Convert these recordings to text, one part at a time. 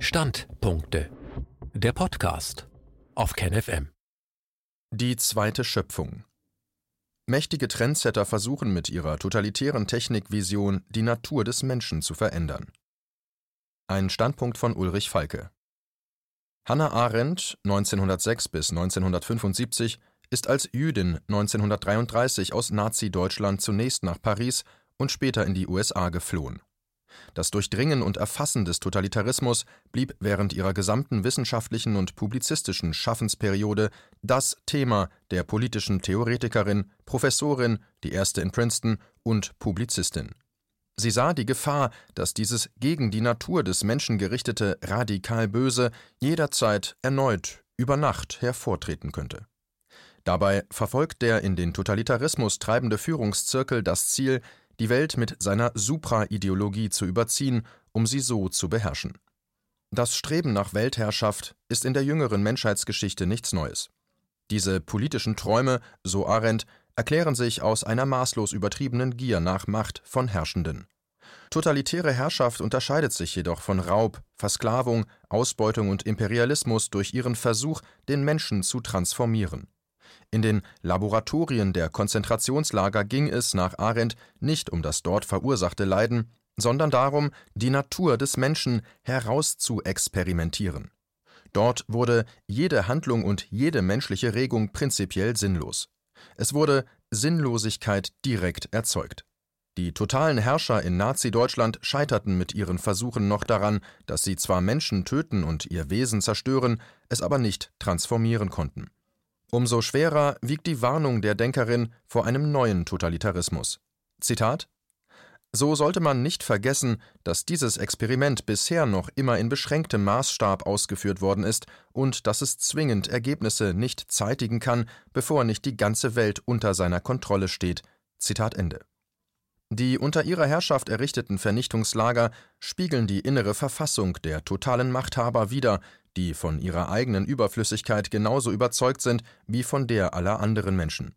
Standpunkte. Der Podcast auf KenFM. Die zweite Schöpfung. Mächtige Trendsetter versuchen mit ihrer totalitären Technikvision die Natur des Menschen zu verändern. Ein Standpunkt von Ulrich Falke. Hannah Arendt, 1906 bis 1975, ist als Jüdin 1933 aus Nazi-Deutschland zunächst nach Paris und später in die USA geflohen. Das Durchdringen und Erfassen des Totalitarismus blieb während ihrer gesamten wissenschaftlichen und publizistischen Schaffensperiode das Thema der politischen Theoretikerin, Professorin, die erste in Princeton und Publizistin. Sie sah die Gefahr, dass dieses gegen die Natur des Menschen gerichtete radikal Böse jederzeit erneut über Nacht hervortreten könnte. Dabei verfolgt der in den Totalitarismus treibende Führungszirkel das Ziel, die Welt mit seiner Supra-Ideologie zu überziehen, um sie so zu beherrschen. Das Streben nach Weltherrschaft ist in der jüngeren Menschheitsgeschichte nichts Neues. Diese politischen Träume, so Arendt, erklären sich aus einer maßlos übertriebenen Gier nach Macht von Herrschenden. Totalitäre Herrschaft unterscheidet sich jedoch von Raub, Versklavung, Ausbeutung und Imperialismus durch ihren Versuch, den Menschen zu transformieren. In den Laboratorien der Konzentrationslager ging es nach Arendt nicht um das dort verursachte Leiden, sondern darum, die Natur des Menschen herauszuexperimentieren. Dort wurde jede Handlung und jede menschliche Regung prinzipiell sinnlos. Es wurde Sinnlosigkeit direkt erzeugt. Die totalen Herrscher in Nazi-Deutschland scheiterten mit ihren Versuchen noch daran, dass sie zwar Menschen töten und ihr Wesen zerstören, es aber nicht transformieren konnten. Umso schwerer wiegt die Warnung der Denkerin vor einem neuen Totalitarismus. Zitat So sollte man nicht vergessen, dass dieses Experiment bisher noch immer in beschränktem Maßstab ausgeführt worden ist und dass es zwingend Ergebnisse nicht zeitigen kann, bevor nicht die ganze Welt unter seiner Kontrolle steht. Zitat Ende. Die unter ihrer Herrschaft errichteten Vernichtungslager spiegeln die innere Verfassung der totalen Machthaber wider, die von ihrer eigenen Überflüssigkeit genauso überzeugt sind wie von der aller anderen Menschen.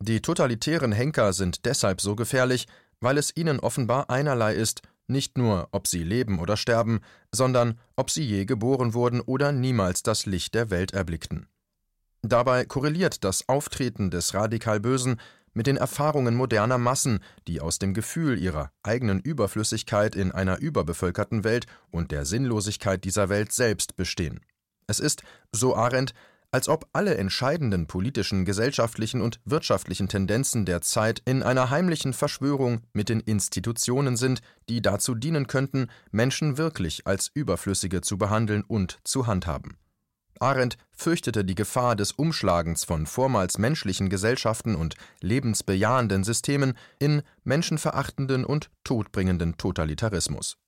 Die totalitären Henker sind deshalb so gefährlich, weil es ihnen offenbar einerlei ist, nicht nur, ob sie leben oder sterben, sondern ob sie je geboren wurden oder niemals das Licht der Welt erblickten. Dabei korreliert das Auftreten des radikal Bösen mit den Erfahrungen moderner Massen, die aus dem Gefühl ihrer eigenen Überflüssigkeit in einer überbevölkerten Welt und der Sinnlosigkeit dieser Welt selbst bestehen. Es ist, so Arendt, als ob alle entscheidenden politischen, gesellschaftlichen und wirtschaftlichen Tendenzen der Zeit in einer heimlichen Verschwörung mit den Institutionen sind, die dazu dienen könnten, Menschen wirklich als Überflüssige zu behandeln und zu handhaben. Arendt fürchtete die Gefahr des Umschlagens von vormals menschlichen Gesellschaften und lebensbejahenden Systemen in menschenverachtenden und todbringenden Totalitarismus.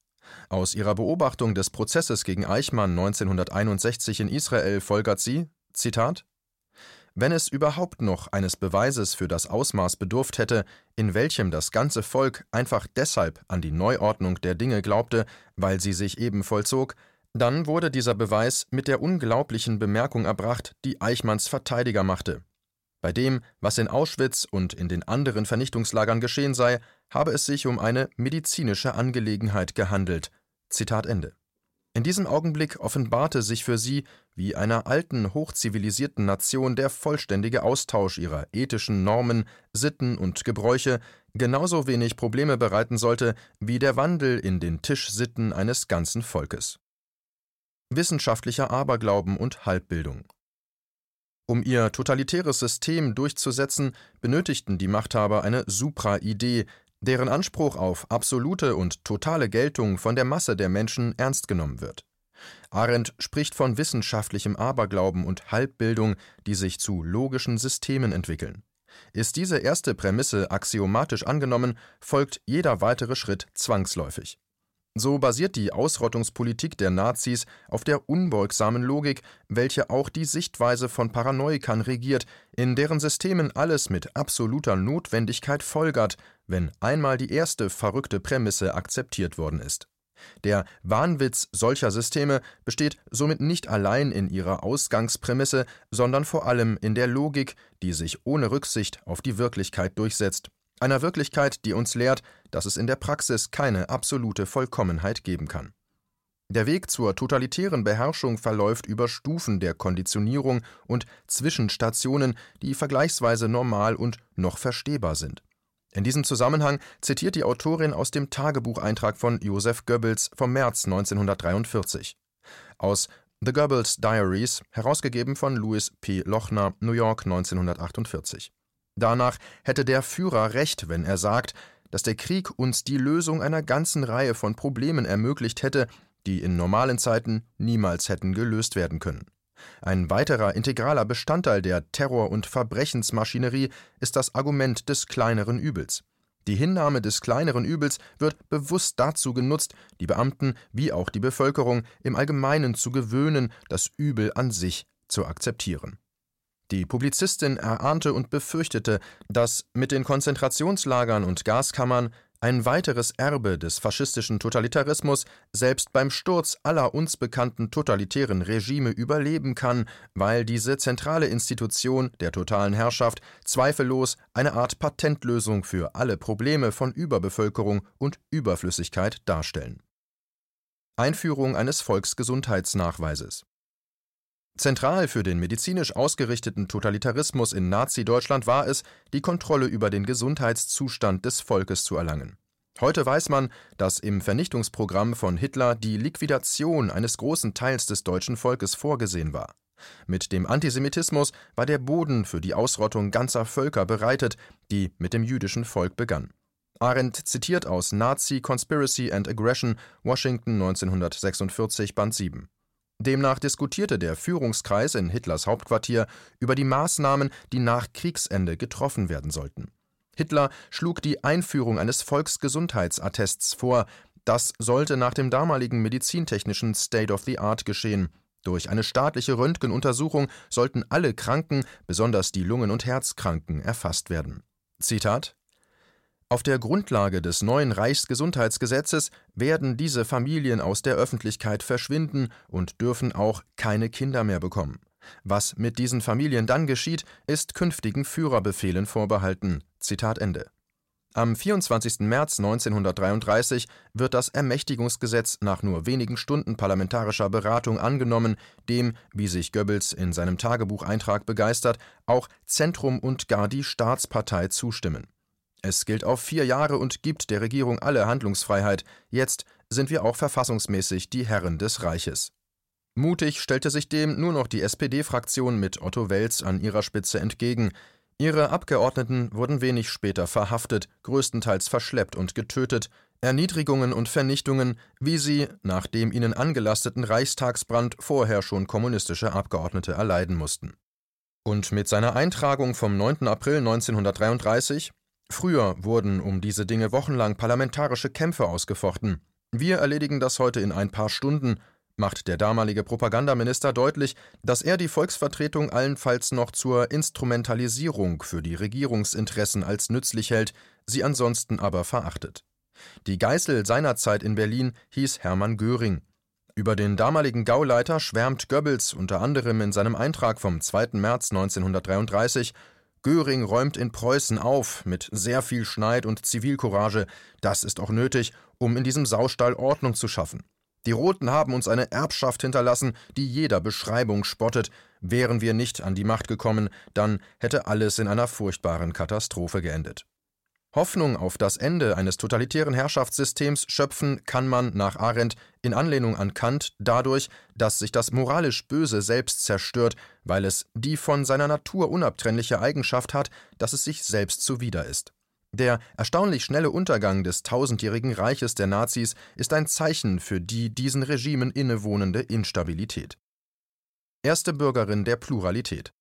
Aus ihrer Beobachtung des Prozesses gegen Eichmann 1961 in Israel folgert sie: Zitat wenn es überhaupt noch eines Beweises für das Ausmaß bedurft hätte, in welchem das ganze Volk einfach deshalb an die Neuordnung der Dinge glaubte, weil sie sich eben vollzog, dann wurde dieser Beweis mit der unglaublichen Bemerkung erbracht, die Eichmanns Verteidiger machte. Bei dem, was in Auschwitz und in den anderen Vernichtungslagern geschehen sei, habe es sich um eine medizinische Angelegenheit gehandelt. Zitat Ende. In diesem Augenblick offenbarte sich für sie, wie einer alten, hochzivilisierten Nation der vollständige Austausch ihrer ethischen Normen, Sitten und Gebräuche genauso wenig Probleme bereiten sollte wie der Wandel in den Tischsitten eines ganzen Volkes wissenschaftlicher Aberglauben und Halbbildung. Um ihr totalitäres System durchzusetzen, benötigten die Machthaber eine Supra-Idee, deren Anspruch auf absolute und totale Geltung von der Masse der Menschen ernst genommen wird. Arendt spricht von wissenschaftlichem Aberglauben und Halbbildung, die sich zu logischen Systemen entwickeln. Ist diese erste Prämisse axiomatisch angenommen, folgt jeder weitere Schritt zwangsläufig. So basiert die Ausrottungspolitik der Nazis auf der unbeugsamen Logik, welche auch die Sichtweise von Paranoikern regiert, in deren Systemen alles mit absoluter Notwendigkeit folgert, wenn einmal die erste verrückte Prämisse akzeptiert worden ist. Der Wahnwitz solcher Systeme besteht somit nicht allein in ihrer Ausgangsprämisse, sondern vor allem in der Logik, die sich ohne Rücksicht auf die Wirklichkeit durchsetzt einer Wirklichkeit, die uns lehrt, dass es in der Praxis keine absolute Vollkommenheit geben kann. Der Weg zur totalitären Beherrschung verläuft über Stufen der Konditionierung und Zwischenstationen, die vergleichsweise normal und noch verstehbar sind. In diesem Zusammenhang zitiert die Autorin aus dem Tagebucheintrag von Joseph Goebbels vom März 1943. Aus The Goebbels Diaries, herausgegeben von Louis P. Lochner, New York 1948. Danach hätte der Führer recht, wenn er sagt, dass der Krieg uns die Lösung einer ganzen Reihe von Problemen ermöglicht hätte, die in normalen Zeiten niemals hätten gelöst werden können. Ein weiterer integraler Bestandteil der Terror- und Verbrechensmaschinerie ist das Argument des kleineren Übels. Die Hinnahme des kleineren Übels wird bewusst dazu genutzt, die Beamten wie auch die Bevölkerung im Allgemeinen zu gewöhnen, das Übel an sich zu akzeptieren. Die Publizistin erahnte und befürchtete, dass mit den Konzentrationslagern und Gaskammern ein weiteres Erbe des faschistischen Totalitarismus selbst beim Sturz aller uns bekannten totalitären Regime überleben kann, weil diese zentrale Institution der totalen Herrschaft zweifellos eine Art Patentlösung für alle Probleme von Überbevölkerung und Überflüssigkeit darstellen. Einführung eines Volksgesundheitsnachweises Zentral für den medizinisch ausgerichteten Totalitarismus in Nazi-Deutschland war es, die Kontrolle über den Gesundheitszustand des Volkes zu erlangen. Heute weiß man, dass im Vernichtungsprogramm von Hitler die Liquidation eines großen Teils des deutschen Volkes vorgesehen war. Mit dem Antisemitismus war der Boden für die Ausrottung ganzer Völker bereitet, die mit dem jüdischen Volk begann. Arendt zitiert aus Nazi Conspiracy and Aggression, Washington 1946, Band 7. Demnach diskutierte der Führungskreis in Hitlers Hauptquartier über die Maßnahmen, die nach Kriegsende getroffen werden sollten. Hitler schlug die Einführung eines Volksgesundheitsattests vor, das sollte nach dem damaligen medizintechnischen State of the Art geschehen. Durch eine staatliche Röntgenuntersuchung sollten alle Kranken, besonders die Lungen- und Herzkranken, erfasst werden. Zitat auf der Grundlage des neuen Reichsgesundheitsgesetzes werden diese Familien aus der Öffentlichkeit verschwinden und dürfen auch keine Kinder mehr bekommen. Was mit diesen Familien dann geschieht, ist künftigen Führerbefehlen vorbehalten. Zitat Ende. Am 24. März 1933 wird das Ermächtigungsgesetz nach nur wenigen Stunden parlamentarischer Beratung angenommen, dem, wie sich Goebbels in seinem Tagebucheintrag begeistert, auch Zentrum und gar die Staatspartei zustimmen. Es gilt auf vier Jahre und gibt der Regierung alle Handlungsfreiheit. Jetzt sind wir auch verfassungsmäßig die Herren des Reiches. Mutig stellte sich dem nur noch die SPD-Fraktion mit Otto Welz an ihrer Spitze entgegen. Ihre Abgeordneten wurden wenig später verhaftet, größtenteils verschleppt und getötet. Erniedrigungen und Vernichtungen, wie sie nach dem ihnen angelasteten Reichstagsbrand vorher schon kommunistische Abgeordnete erleiden mussten. Und mit seiner Eintragung vom 9. April 1933 Früher wurden um diese Dinge wochenlang parlamentarische Kämpfe ausgefochten. Wir erledigen das heute in ein paar Stunden, macht der damalige Propagandaminister deutlich, dass er die Volksvertretung allenfalls noch zur Instrumentalisierung für die Regierungsinteressen als nützlich hält, sie ansonsten aber verachtet. Die Geißel seinerzeit in Berlin hieß Hermann Göring. Über den damaligen Gauleiter schwärmt Goebbels unter anderem in seinem Eintrag vom 2. März 1933 Göring räumt in Preußen auf, mit sehr viel Schneid und Zivilcourage. Das ist auch nötig, um in diesem Saustall Ordnung zu schaffen. Die Roten haben uns eine Erbschaft hinterlassen, die jeder Beschreibung spottet. Wären wir nicht an die Macht gekommen, dann hätte alles in einer furchtbaren Katastrophe geendet. Hoffnung auf das Ende eines totalitären Herrschaftssystems schöpfen kann man nach Arendt in Anlehnung an Kant dadurch, dass sich das moralisch Böse selbst zerstört, weil es die von seiner Natur unabtrennliche Eigenschaft hat, dass es sich selbst zuwider ist. Der erstaunlich schnelle Untergang des tausendjährigen Reiches der Nazis ist ein Zeichen für die diesen Regimen innewohnende Instabilität. Erste Bürgerin der Pluralität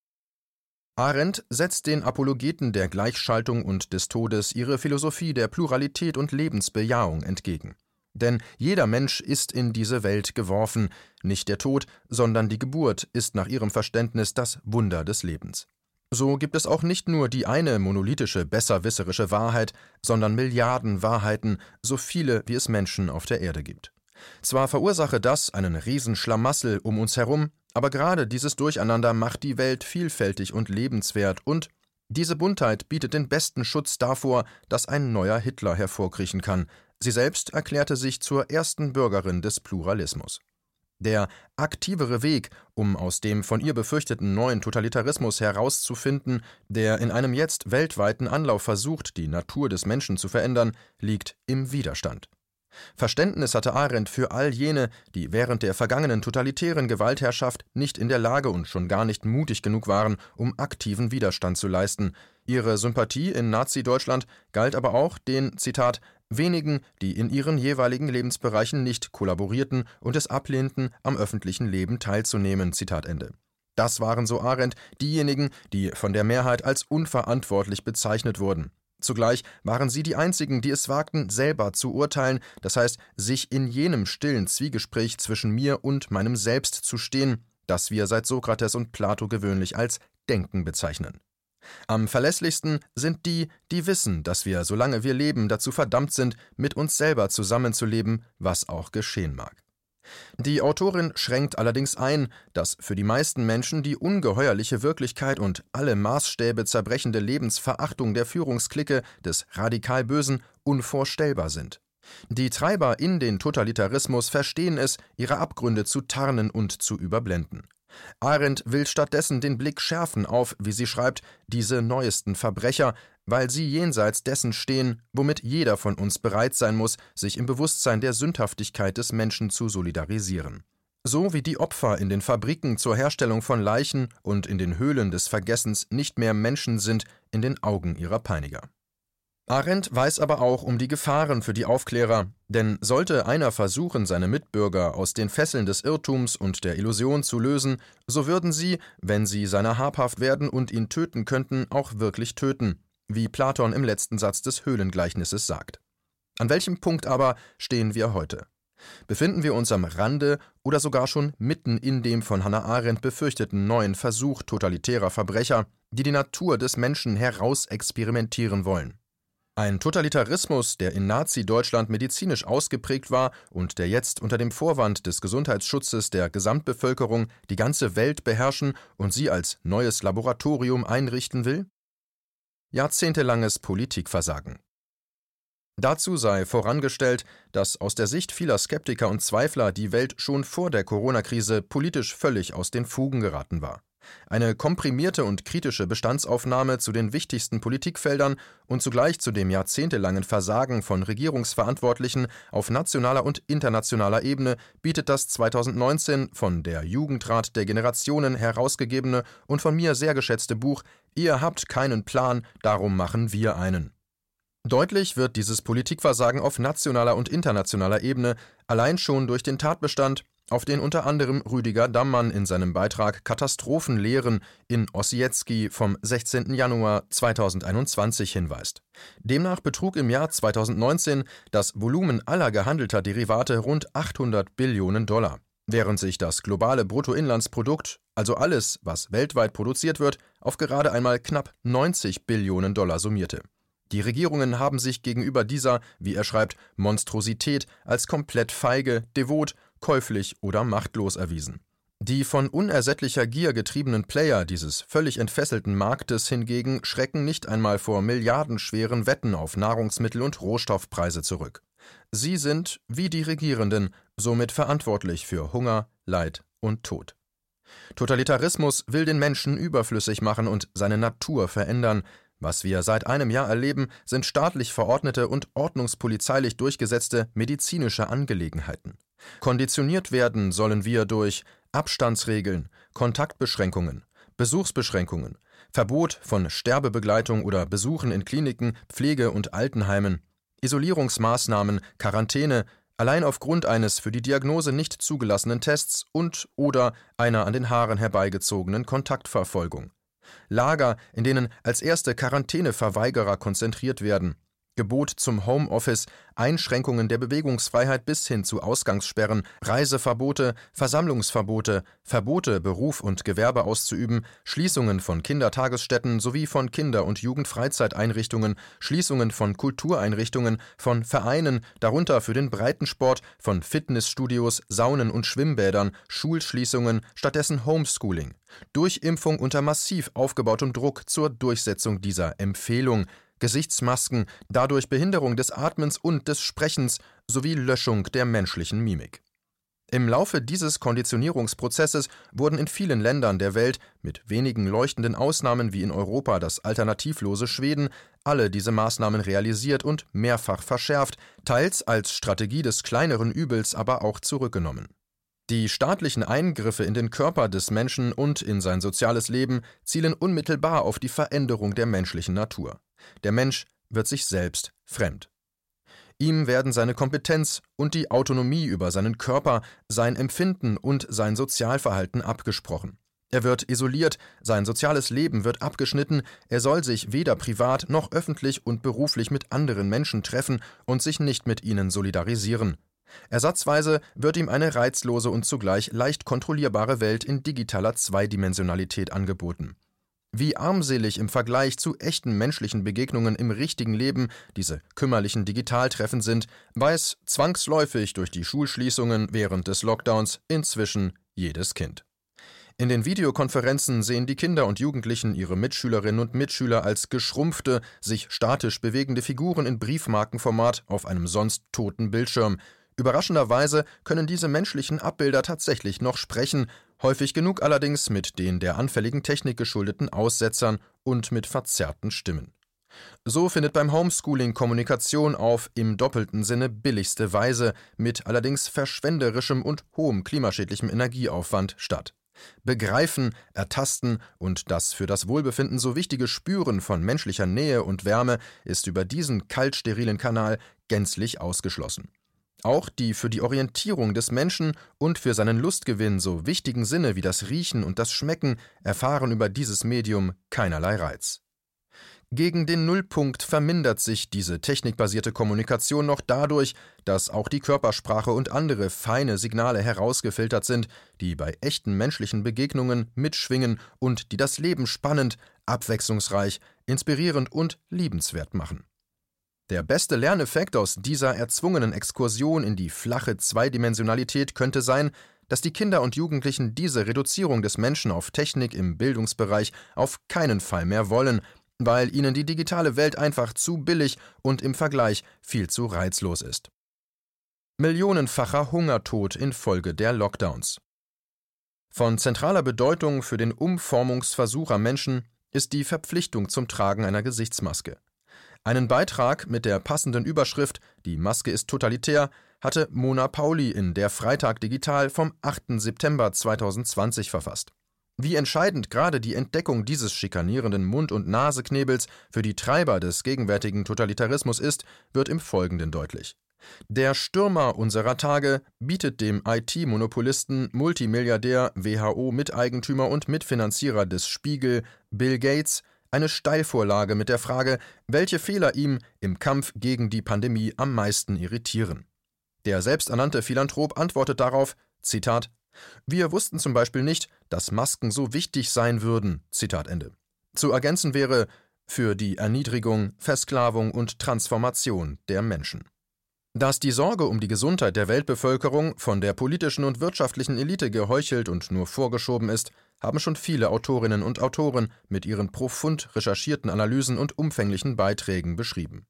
Arendt setzt den Apologeten der Gleichschaltung und des Todes ihre Philosophie der Pluralität und Lebensbejahung entgegen. Denn jeder Mensch ist in diese Welt geworfen, nicht der Tod, sondern die Geburt ist nach ihrem Verständnis das Wunder des Lebens. So gibt es auch nicht nur die eine monolithische, besserwisserische Wahrheit, sondern Milliarden Wahrheiten, so viele wie es Menschen auf der Erde gibt. Zwar verursache das einen Riesenschlamassel um uns herum, aber gerade dieses Durcheinander macht die Welt vielfältig und lebenswert und diese Buntheit bietet den besten Schutz davor, dass ein neuer Hitler hervorkriechen kann, Sie selbst erklärte sich zur ersten Bürgerin des Pluralismus. Der aktivere Weg, um aus dem von ihr befürchteten neuen Totalitarismus herauszufinden, der in einem jetzt weltweiten Anlauf versucht, die Natur des Menschen zu verändern, liegt im Widerstand. Verständnis hatte Arendt für all jene, die während der vergangenen totalitären Gewaltherrschaft nicht in der Lage und schon gar nicht mutig genug waren, um aktiven Widerstand zu leisten. Ihre Sympathie in Nazi-Deutschland galt aber auch den, Zitat, wenigen, die in ihren jeweiligen Lebensbereichen nicht kollaborierten und es ablehnten, am öffentlichen Leben teilzunehmen. Zitat Ende. Das waren, so Arendt, diejenigen, die von der Mehrheit als unverantwortlich bezeichnet wurden. Zugleich waren sie die einzigen, die es wagten, selber zu urteilen, das heißt, sich in jenem stillen Zwiegespräch zwischen mir und meinem Selbst zu stehen, das wir seit Sokrates und Plato gewöhnlich als Denken bezeichnen. Am verlässlichsten sind die, die wissen, dass wir, solange wir leben, dazu verdammt sind, mit uns selber zusammenzuleben, was auch geschehen mag. Die Autorin schränkt allerdings ein, dass für die meisten Menschen die ungeheuerliche Wirklichkeit und alle Maßstäbe zerbrechende Lebensverachtung der Führungsklicke des radikal Bösen unvorstellbar sind. Die Treiber in den Totalitarismus verstehen es, ihre Abgründe zu tarnen und zu überblenden. Arendt will stattdessen den Blick schärfen auf, wie sie schreibt, diese neuesten Verbrecher, weil sie jenseits dessen stehen, womit jeder von uns bereit sein muss, sich im Bewusstsein der Sündhaftigkeit des Menschen zu solidarisieren. So wie die Opfer in den Fabriken zur Herstellung von Leichen und in den Höhlen des Vergessens nicht mehr Menschen sind in den Augen ihrer Peiniger. Arendt weiß aber auch um die Gefahren für die Aufklärer, denn sollte einer versuchen, seine Mitbürger aus den Fesseln des Irrtums und der Illusion zu lösen, so würden sie, wenn sie seiner habhaft werden und ihn töten könnten, auch wirklich töten, wie Platon im letzten Satz des Höhlengleichnisses sagt. An welchem Punkt aber stehen wir heute? Befinden wir uns am Rande oder sogar schon mitten in dem von Hannah Arendt befürchteten neuen Versuch totalitärer Verbrecher, die die Natur des Menschen herausexperimentieren wollen? Ein Totalitarismus, der in Nazi-Deutschland medizinisch ausgeprägt war und der jetzt unter dem Vorwand des Gesundheitsschutzes der Gesamtbevölkerung die ganze Welt beherrschen und sie als neues Laboratorium einrichten will? Jahrzehntelanges Politikversagen. Dazu sei vorangestellt, dass aus der Sicht vieler Skeptiker und Zweifler die Welt schon vor der Corona-Krise politisch völlig aus den Fugen geraten war. Eine komprimierte und kritische Bestandsaufnahme zu den wichtigsten Politikfeldern und zugleich zu dem jahrzehntelangen Versagen von Regierungsverantwortlichen auf nationaler und internationaler Ebene bietet das 2019 von der Jugendrat der Generationen herausgegebene und von mir sehr geschätzte Buch Ihr habt keinen Plan, darum machen wir einen. Deutlich wird dieses Politikversagen auf nationaler und internationaler Ebene allein schon durch den Tatbestand, auf den unter anderem Rüdiger Dammann in seinem Beitrag Katastrophenlehren in Ossietzky vom 16. Januar 2021 hinweist. Demnach betrug im Jahr 2019 das Volumen aller gehandelter Derivate rund 800 Billionen Dollar, während sich das globale Bruttoinlandsprodukt, also alles, was weltweit produziert wird, auf gerade einmal knapp 90 Billionen Dollar summierte. Die Regierungen haben sich gegenüber dieser, wie er schreibt, Monstrosität als komplett feige, devot käuflich oder machtlos erwiesen. Die von unersättlicher Gier getriebenen Player dieses völlig entfesselten Marktes hingegen schrecken nicht einmal vor milliardenschweren Wetten auf Nahrungsmittel und Rohstoffpreise zurück. Sie sind, wie die Regierenden, somit verantwortlich für Hunger, Leid und Tod. Totalitarismus will den Menschen überflüssig machen und seine Natur verändern, was wir seit einem Jahr erleben, sind staatlich verordnete und ordnungspolizeilich durchgesetzte medizinische Angelegenheiten. Konditioniert werden sollen wir durch Abstandsregeln, Kontaktbeschränkungen, Besuchsbeschränkungen, Verbot von Sterbebegleitung oder Besuchen in Kliniken, Pflege- und Altenheimen, Isolierungsmaßnahmen, Quarantäne, allein aufgrund eines für die Diagnose nicht zugelassenen Tests und oder einer an den Haaren herbeigezogenen Kontaktverfolgung. Lager, in denen als erste Quarantäneverweigerer konzentriert werden, Gebot zum Homeoffice, Einschränkungen der Bewegungsfreiheit bis hin zu Ausgangssperren, Reiseverbote, Versammlungsverbote, Verbote, Beruf und Gewerbe auszuüben, Schließungen von Kindertagesstätten sowie von Kinder- und Jugendfreizeiteinrichtungen, Schließungen von Kultureinrichtungen, von Vereinen, darunter für den Breitensport, von Fitnessstudios, Saunen und Schwimmbädern, Schulschließungen, stattdessen Homeschooling. Durchimpfung unter massiv aufgebautem Druck zur Durchsetzung dieser Empfehlung, Gesichtsmasken, dadurch Behinderung des Atmens und des Sprechens sowie Löschung der menschlichen Mimik. Im Laufe dieses Konditionierungsprozesses wurden in vielen Ländern der Welt, mit wenigen leuchtenden Ausnahmen wie in Europa das alternativlose Schweden, alle diese Maßnahmen realisiert und mehrfach verschärft, teils als Strategie des kleineren Übels aber auch zurückgenommen. Die staatlichen Eingriffe in den Körper des Menschen und in sein soziales Leben zielen unmittelbar auf die Veränderung der menschlichen Natur. Der Mensch wird sich selbst fremd. Ihm werden seine Kompetenz und die Autonomie über seinen Körper, sein Empfinden und sein Sozialverhalten abgesprochen. Er wird isoliert, sein soziales Leben wird abgeschnitten, er soll sich weder privat noch öffentlich und beruflich mit anderen Menschen treffen und sich nicht mit ihnen solidarisieren. Ersatzweise wird ihm eine reizlose und zugleich leicht kontrollierbare Welt in digitaler Zweidimensionalität angeboten. Wie armselig im Vergleich zu echten menschlichen Begegnungen im richtigen Leben diese kümmerlichen Digitaltreffen sind, weiß zwangsläufig durch die Schulschließungen während des Lockdowns inzwischen jedes Kind. In den Videokonferenzen sehen die Kinder und Jugendlichen ihre Mitschülerinnen und Mitschüler als geschrumpfte, sich statisch bewegende Figuren in Briefmarkenformat auf einem sonst toten Bildschirm. Überraschenderweise können diese menschlichen Abbilder tatsächlich noch sprechen häufig genug allerdings mit den der anfälligen Technik geschuldeten Aussetzern und mit verzerrten Stimmen. So findet beim Homeschooling Kommunikation auf im doppelten Sinne billigste Weise mit allerdings verschwenderischem und hohem klimaschädlichem Energieaufwand statt. Begreifen, ertasten und das für das Wohlbefinden so wichtige Spüren von menschlicher Nähe und Wärme ist über diesen kaltsterilen Kanal gänzlich ausgeschlossen. Auch die für die Orientierung des Menschen und für seinen Lustgewinn so wichtigen Sinne wie das Riechen und das Schmecken erfahren über dieses Medium keinerlei Reiz. Gegen den Nullpunkt vermindert sich diese technikbasierte Kommunikation noch dadurch, dass auch die Körpersprache und andere feine Signale herausgefiltert sind, die bei echten menschlichen Begegnungen mitschwingen und die das Leben spannend, abwechslungsreich, inspirierend und liebenswert machen. Der beste Lerneffekt aus dieser erzwungenen Exkursion in die flache Zweidimensionalität könnte sein, dass die Kinder und Jugendlichen diese Reduzierung des Menschen auf Technik im Bildungsbereich auf keinen Fall mehr wollen, weil ihnen die digitale Welt einfach zu billig und im Vergleich viel zu reizlos ist. Millionenfacher Hungertod infolge der Lockdowns. Von zentraler Bedeutung für den Umformungsversuch am Menschen ist die Verpflichtung zum Tragen einer Gesichtsmaske. Einen Beitrag mit der passenden Überschrift Die Maske ist totalitär hatte Mona Pauli in der Freitag Digital vom 8. September 2020 verfasst. Wie entscheidend gerade die Entdeckung dieses schikanierenden Mund- und Naseknebels für die Treiber des gegenwärtigen Totalitarismus ist, wird im Folgenden deutlich. Der Stürmer unserer Tage bietet dem IT-Monopolisten, Multimilliardär, WHO-Miteigentümer und Mitfinanzierer des Spiegel, Bill Gates, eine Steilvorlage mit der Frage, welche Fehler ihm im Kampf gegen die Pandemie am meisten irritieren. Der selbsternannte Philanthrop antwortet darauf: Zitat: Wir wussten zum Beispiel nicht, dass Masken so wichtig sein würden. Zitat Ende. Zu ergänzen wäre für die Erniedrigung, Versklavung und Transformation der Menschen. Dass die Sorge um die Gesundheit der Weltbevölkerung von der politischen und wirtschaftlichen Elite geheuchelt und nur vorgeschoben ist, haben schon viele Autorinnen und Autoren mit ihren profund recherchierten Analysen und umfänglichen Beiträgen beschrieben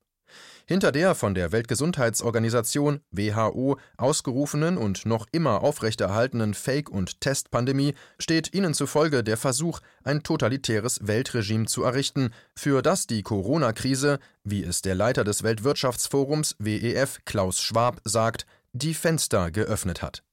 hinter der von der Weltgesundheitsorganisation WHO ausgerufenen und noch immer aufrechterhaltenen Fake- und Testpandemie steht ihnen zufolge der Versuch, ein totalitäres Weltregime zu errichten, für das die Corona-Krise, wie es der Leiter des Weltwirtschaftsforums WEF Klaus Schwab sagt, die Fenster geöffnet hat.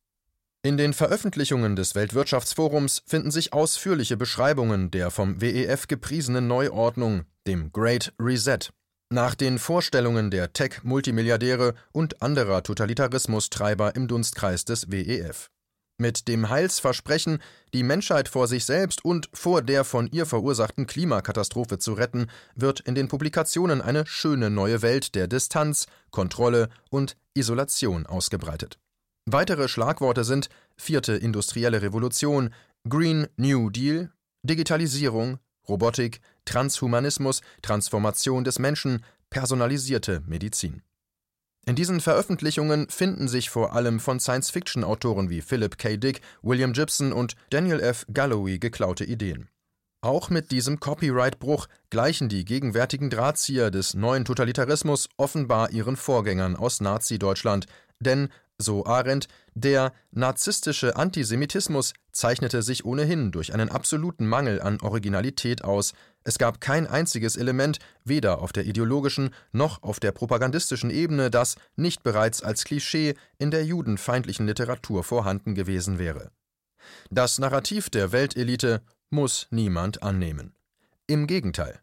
In den Veröffentlichungen des Weltwirtschaftsforums finden sich ausführliche Beschreibungen der vom WEF gepriesenen Neuordnung, dem Great Reset, nach den Vorstellungen der Tech-Multimilliardäre und anderer Totalitarismustreiber im Dunstkreis des WEF. Mit dem Heilsversprechen, die Menschheit vor sich selbst und vor der von ihr verursachten Klimakatastrophe zu retten, wird in den Publikationen eine schöne neue Welt der Distanz, Kontrolle und Isolation ausgebreitet. Weitere Schlagworte sind vierte industrielle Revolution, Green New Deal, Digitalisierung, Robotik, Transhumanismus, Transformation des Menschen, personalisierte Medizin. In diesen Veröffentlichungen finden sich vor allem von Science-Fiction-Autoren wie Philip K. Dick, William Gibson und Daniel F. Galloway geklaute Ideen. Auch mit diesem Copyright-Bruch gleichen die gegenwärtigen Drahtzieher des neuen Totalitarismus offenbar ihren Vorgängern aus Nazi-Deutschland, denn, so Arendt, der narzisstische Antisemitismus zeichnete sich ohnehin durch einen absoluten Mangel an Originalität aus, es gab kein einziges Element, weder auf der ideologischen noch auf der propagandistischen Ebene, das nicht bereits als Klischee in der judenfeindlichen Literatur vorhanden gewesen wäre. Das Narrativ der Weltelite muss niemand annehmen. Im Gegenteil.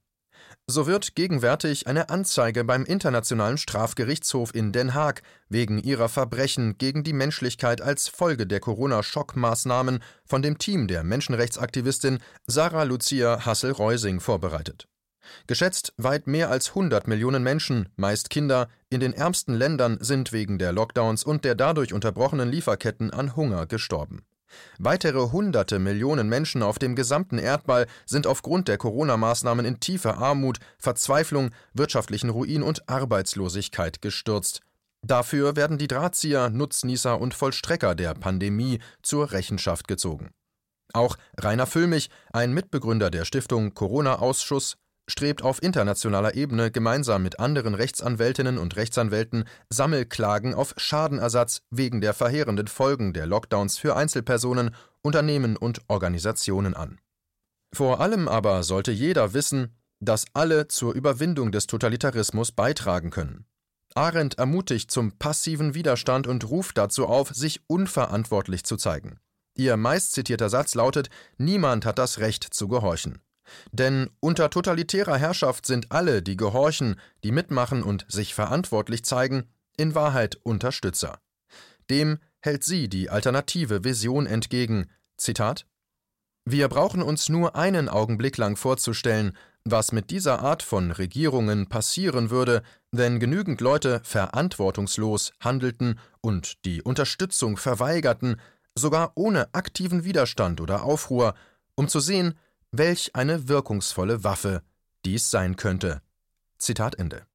So wird gegenwärtig eine Anzeige beim Internationalen Strafgerichtshof in Den Haag wegen ihrer Verbrechen gegen die Menschlichkeit als Folge der Corona-Schockmaßnahmen von dem Team der Menschenrechtsaktivistin Sarah Lucia Hassel-Reusing vorbereitet. Geschätzt weit mehr als 100 Millionen Menschen, meist Kinder, in den ärmsten Ländern sind wegen der Lockdowns und der dadurch unterbrochenen Lieferketten an Hunger gestorben. Weitere hunderte Millionen Menschen auf dem gesamten Erdball sind aufgrund der Corona-Maßnahmen in tiefe Armut, Verzweiflung, wirtschaftlichen Ruin und Arbeitslosigkeit gestürzt. Dafür werden die Drahtzieher, Nutznießer und Vollstrecker der Pandemie zur Rechenschaft gezogen. Auch Rainer Füllmich, ein Mitbegründer der Stiftung Corona-Ausschuss, strebt auf internationaler Ebene gemeinsam mit anderen Rechtsanwältinnen und Rechtsanwälten Sammelklagen auf Schadenersatz wegen der verheerenden Folgen der Lockdowns für Einzelpersonen, Unternehmen und Organisationen an. Vor allem aber sollte jeder wissen, dass alle zur Überwindung des Totalitarismus beitragen können. Arendt ermutigt zum passiven Widerstand und ruft dazu auf, sich unverantwortlich zu zeigen. Ihr meistzitierter Satz lautet Niemand hat das Recht zu gehorchen. Denn unter totalitärer Herrschaft sind alle, die gehorchen, die mitmachen und sich verantwortlich zeigen, in Wahrheit Unterstützer. Dem hält sie die alternative Vision entgegen. Zitat Wir brauchen uns nur einen Augenblick lang vorzustellen, was mit dieser Art von Regierungen passieren würde, wenn genügend Leute verantwortungslos handelten und die Unterstützung verweigerten, sogar ohne aktiven Widerstand oder Aufruhr, um zu sehen, welch eine wirkungsvolle Waffe dies sein könnte. Zitat Ende.